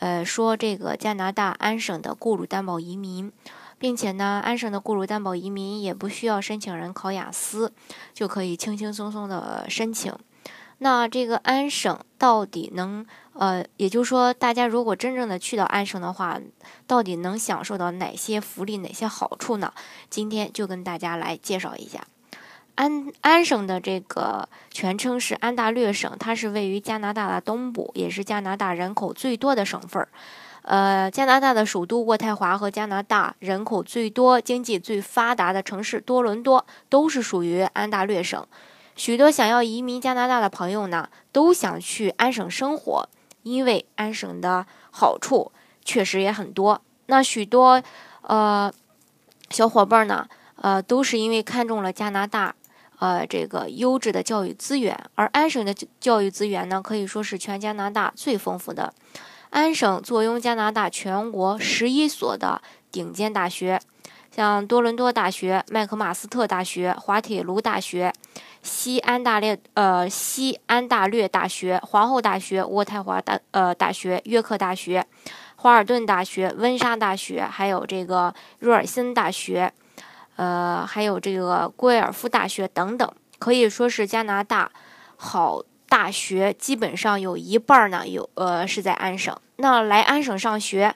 呃，说这个加拿大安省的雇主担保移民，并且呢，安省的雇主担保移民也不需要申请人考雅思，就可以轻轻松松的申请。那这个安省到底能，呃，也就是说，大家如果真正的去到安省的话，到底能享受到哪些福利、哪些好处呢？今天就跟大家来介绍一下。安安省的这个全称是安大略省，它是位于加拿大的东部，也是加拿大人口最多的省份儿。呃，加拿大的首都渥太华和加拿大人口最多、经济最发达的城市多伦多都是属于安大略省。许多想要移民加拿大的朋友呢，都想去安省生活，因为安省的好处确实也很多。那许多呃小伙伴呢，呃，都是因为看中了加拿大。呃，这个优质的教育资源，而安省的教育资源呢，可以说是全加拿大最丰富的。安省坐拥加拿大全国十一所的顶尖大学，像多伦多大学、麦克马斯特大学、滑铁卢大学、西安大略呃西安大略大学、皇后大学、渥太华大呃大学、约克大学、华尔顿大学、温莎大学，还有这个瑞尔森大学。呃，还有这个圭尔夫大学等等，可以说是加拿大好大学，基本上有一半呢，有呃是在安省。那来安省上学，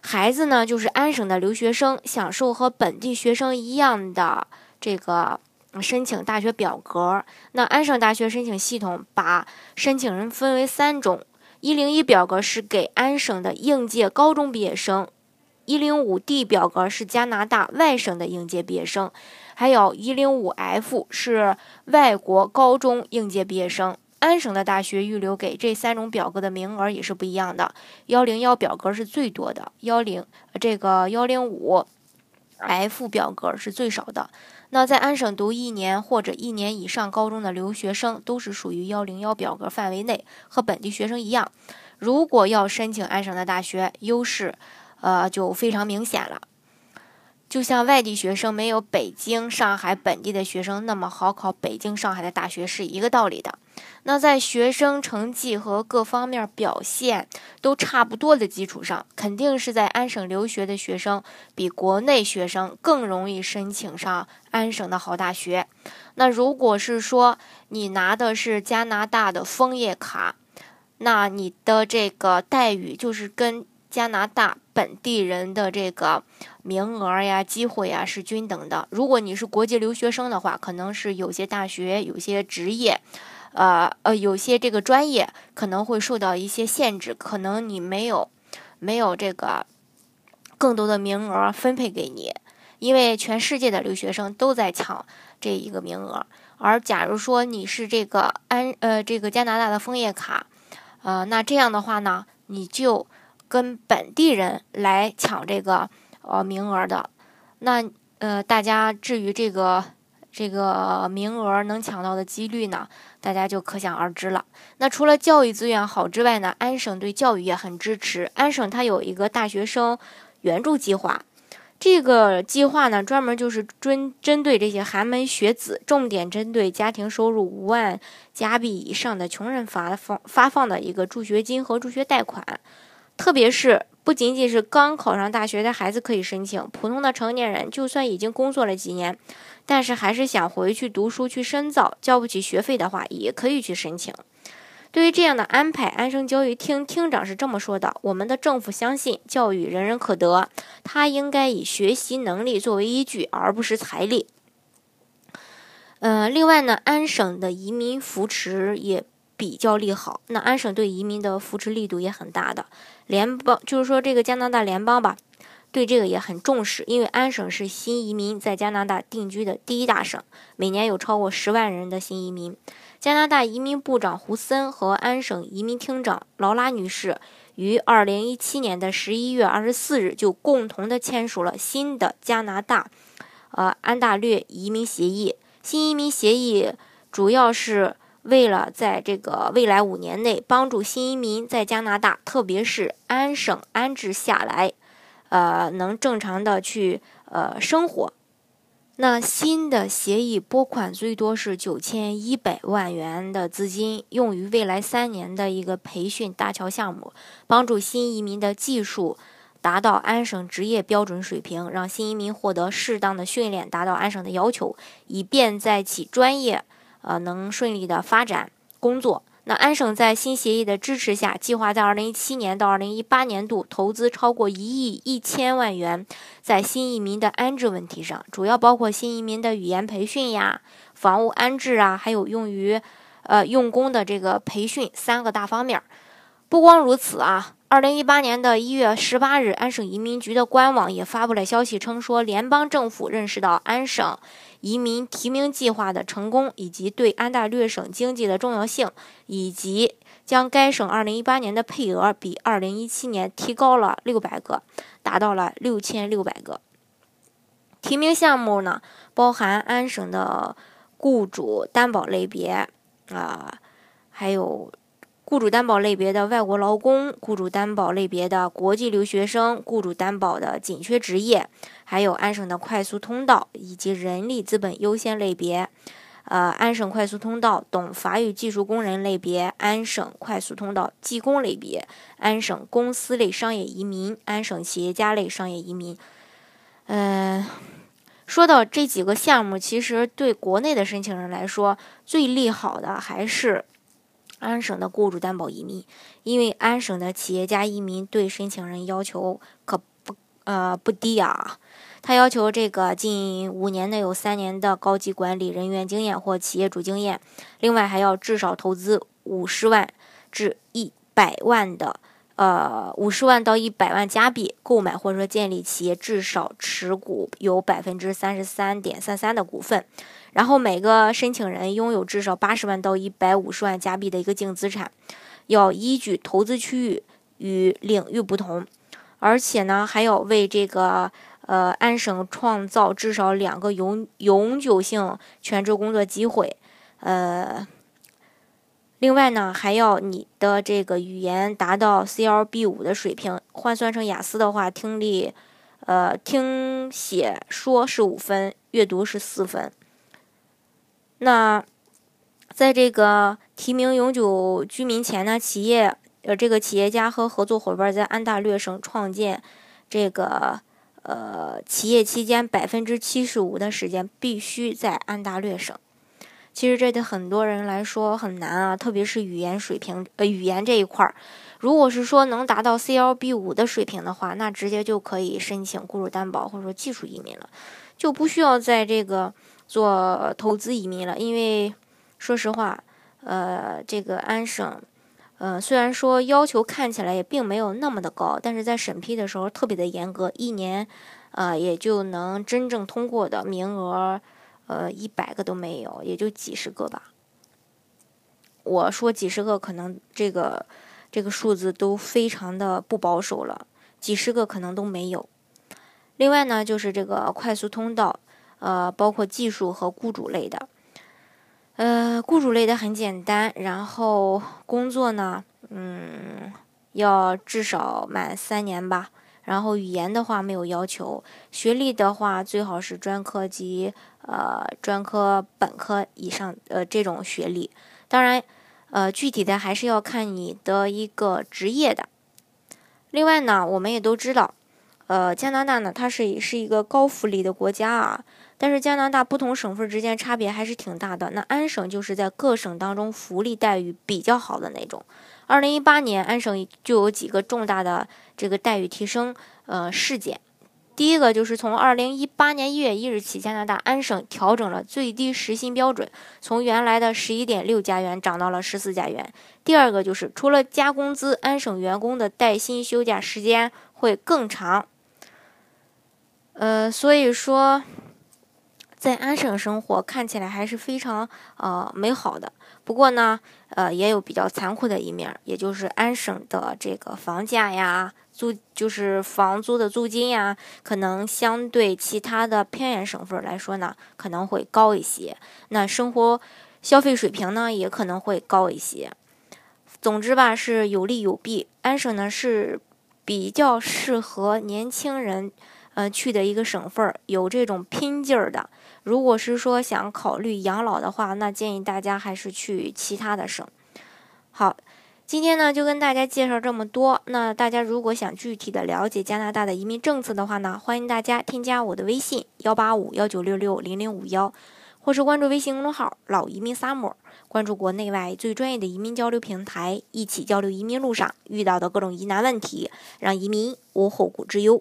孩子呢就是安省的留学生，享受和本地学生一样的这个申请大学表格。那安省大学申请系统把申请人分为三种：一零一表格是给安省的应届高中毕业生。一零五 D 表格是加拿大外省的应届毕业生，还有一零五 F 是外国高中应届毕业生。安省的大学预留给这三种表格的名额也是不一样的。幺零幺表格是最多的，幺零这个幺零五 F 表格是最少的。那在安省读一年或者一年以上高中的留学生都是属于幺零幺表格范围内，和本地学生一样。如果要申请安省的大学，优势。呃，就非常明显了，就像外地学生没有北京、上海本地的学生那么好考北京、上海的大学是一个道理的。那在学生成绩和各方面表现都差不多的基础上，肯定是在安省留学的学生比国内学生更容易申请上安省的好大学。那如果是说你拿的是加拿大的枫叶卡，那你的这个待遇就是跟。加拿大本地人的这个名额呀、机会呀是均等的。如果你是国际留学生的话，可能是有些大学、有些职业，呃呃，有些这个专业可能会受到一些限制，可能你没有没有这个更多的名额分配给你，因为全世界的留学生都在抢这一个名额。而假如说你是这个安呃这个加拿大的枫叶卡，呃，那这样的话呢，你就。跟本地人来抢这个呃名额的，那呃大家至于这个这个名额能抢到的几率呢，大家就可想而知了。那除了教育资源好之外呢，安省对教育也很支持。安省它有一个大学生援助计划，这个计划呢专门就是针针对这些寒门学子，重点针对家庭收入五万加币以上的穷人发放发放的一个助学金和助学贷款。特别是不仅仅是刚考上大学的孩子可以申请，普通的成年人就算已经工作了几年，但是还是想回去读书去深造，交不起学费的话，也可以去申请。对于这样的安排，安生教育厅厅长是这么说的：“我们的政府相信教育人人可得，他应该以学习能力作为依据，而不是财力。”嗯，另外呢，安省的移民扶持也。比较利好，那安省对移民的扶持力度也很大的，联邦就是说这个加拿大联邦吧，对这个也很重视，因为安省是新移民在加拿大定居的第一大省，每年有超过十万人的新移民。加拿大移民部长胡森和安省移民厅长劳拉女士于二零一七年的十一月二十四日就共同的签署了新的加拿大，呃安大略移民协议。新移民协议主要是为了在这个未来五年内帮助新移民在加拿大，特别是安省安置下来，呃，能正常的去呃生活。那新的协议拨款最多是九千一百万元的资金，用于未来三年的一个培训大桥项目，帮助新移民的技术达到安省职业标准水平，让新移民获得适当的训练，达到安省的要求，以便在其专业呃能顺利的发展工作。那安省在新协议的支持下，计划在二零一七年到二零一八年度投资超过一亿一千万元在新移民的安置问题上，主要包括新移民的语言培训呀、房屋安置啊，还有用于呃用工的这个培训三个大方面。不光如此啊。二零一八年的一月十八日，安省移民局的官网也发布了消息，称说联邦政府认识到安省移民提名计划的成功，以及对安大略省经济的重要性，以及将该省二零一八年的配额比二零一七年提高了六百个，达到了六千六百个。提名项目呢，包含安省的雇主担保类别啊，还有。雇主担保类别的外国劳工，雇主担保类别的国际留学生，雇主担保的紧缺职业，还有安省的快速通道以及人力资本优先类别，呃，安省快速通道懂法语技术工人类别，安省快速通道技工类别，安省公司类商业移民，安省企业家类商业移民。嗯，说到这几个项目，其实对国内的申请人来说，最利好的还是。安省的雇主担保移民，因为安省的企业家移民对申请人要求可不呃不低啊，他要求这个近五年内有三年的高级管理人员经验或企业主经验，另外还要至少投资五十万至一百万的呃五十万到一百万加币购买或者说建立企业，至少持股有百分之三十三点三三的股份。然后每个申请人拥有至少八十万到一百五十万加币的一个净资产，要依据投资区域与领域不同，而且呢还要为这个呃安省创造至少两个永永久性全职工作机会，呃，另外呢还要你的这个语言达到 CLB 五的水平，换算成雅思的话，听力呃听写说是五分，阅读是四分。那，在这个提名永久居民前呢，企业呃，这个企业家和合作伙伴在安大略省创建这个呃企业期间，百分之七十五的时间必须在安大略省。其实这对很多人来说很难啊，特别是语言水平呃语言这一块儿。如果是说能达到 CLB 五的水平的话，那直接就可以申请雇主担保或者说技术移民了，就不需要在这个。做投资移民了，因为说实话，呃，这个安省，呃，虽然说要求看起来也并没有那么的高，但是在审批的时候特别的严格，一年，呃，也就能真正通过的名额，呃，一百个都没有，也就几十个吧。我说几十个，可能这个这个数字都非常的不保守了，几十个可能都没有。另外呢，就是这个快速通道。呃，包括技术和雇主类的，呃，雇主类的很简单，然后工作呢，嗯，要至少满三年吧。然后语言的话没有要求，学历的话最好是专科及呃专科本科以上呃这种学历。当然，呃，具体的还是要看你的一个职业的。另外呢，我们也都知道，呃，加拿大呢，它是是一个高福利的国家啊。但是加拿大不同省份之间差别还是挺大的。那安省就是在各省当中福利待遇比较好的那种。二零一八年，安省就有几个重大的这个待遇提升呃事件。第一个就是从二零一八年一月一日起，加拿大安省调整了最低时薪标准，从原来的十一点六加元涨到了十四加元。第二个就是除了加工资，安省员工的带薪休假时间会更长。呃，所以说。在安省生活看起来还是非常呃美好的。不过呢，呃，也有比较残酷的一面，也就是安省的这个房价呀、租就是房租的租金呀，可能相对其他的偏远省份来说呢，可能会高一些。那生活消费水平呢，也可能会高一些。总之吧，是有利有弊。安省呢是比较适合年轻人。呃，去的一个省份儿有这种拼劲儿的。如果是说想考虑养老的话，那建议大家还是去其他的省。好，今天呢就跟大家介绍这么多。那大家如果想具体的了解加拿大的移民政策的话呢，欢迎大家添加我的微信幺八五幺九六六零零五幺，或是关注微信公众号“老移民 summer”，关注国内外最专业的移民交流平台，一起交流移民路上遇到的各种疑难问题，让移民无后顾之忧。